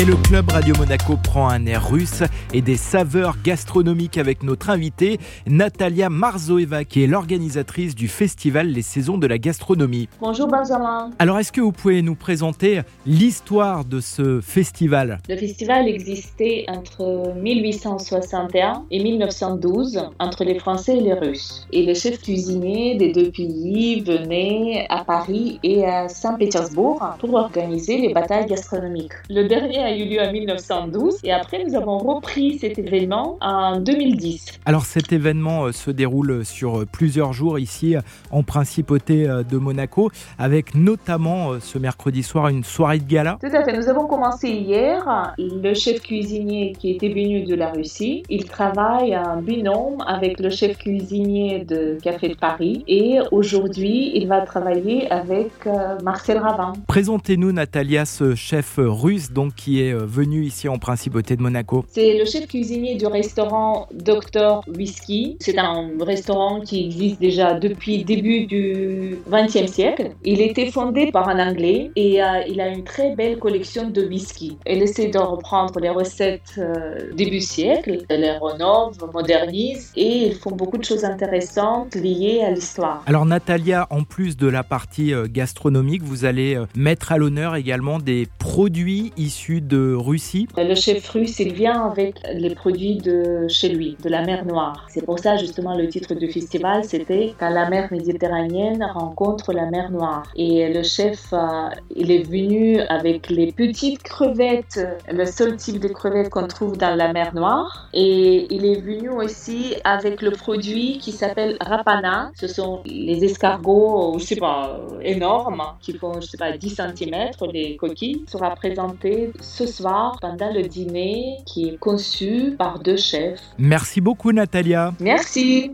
Et le club Radio Monaco prend un air russe et des saveurs gastronomiques avec notre invitée Natalia Marzoeva qui est l'organisatrice du festival Les Saisons de la Gastronomie. Bonjour Benjamin. Alors est-ce que vous pouvez nous présenter l'histoire de ce festival? Le festival existait entre 1861 et 1912 entre les Français et les Russes. Et les chefs cuisiniers des deux pays venaient à Paris et à Saint-Pétersbourg pour organiser les batailles gastronomiques. Le dernier a eu lieu en 1912 et après nous avons repris cet événement en 2010. Alors cet événement euh, se déroule sur euh, plusieurs jours ici euh, en principauté de Monaco avec notamment ce mercredi soir une soirée de gala. Tout à fait, nous avons commencé hier. Le chef cuisinier qui était venu de la Russie, il travaille en binôme avec le chef cuisinier de Café de Paris et aujourd'hui il va travailler avec Marcel Ravin. Présentez-nous Natalia ce chef russe donc qui est euh, venu ici en Principauté de Monaco C'est le chef cuisinier du restaurant Dr Whisky. C'est un restaurant qui existe déjà depuis le début du XXe siècle. Il était fondé par un Anglais et euh, il a une très belle collection de whisky. Il essaie de reprendre les recettes euh, début siècle, les rénove, modernise et ils font beaucoup de choses intéressantes liées à l'histoire. Alors Natalia, en plus de la partie gastronomique, vous allez mettre à l'honneur également des produits issus de Russie. Le chef russe, il vient avec les produits de chez lui, de la mer Noire. C'est pour ça justement le titre du festival, c'était quand la mer méditerranéenne rencontre la mer Noire. Et le chef, euh, il est venu avec les petites crevettes, le seul type de crevettes qu'on trouve dans la mer Noire. Et il est venu aussi avec le produit qui s'appelle rapana. Ce sont les escargots, je sais pas, énormes, qui font, je sais pas, 10 cm, les coquilles, sera présenté ce soir pendant le dîner qui est conçu par deux chefs. Merci beaucoup Natalia. Merci.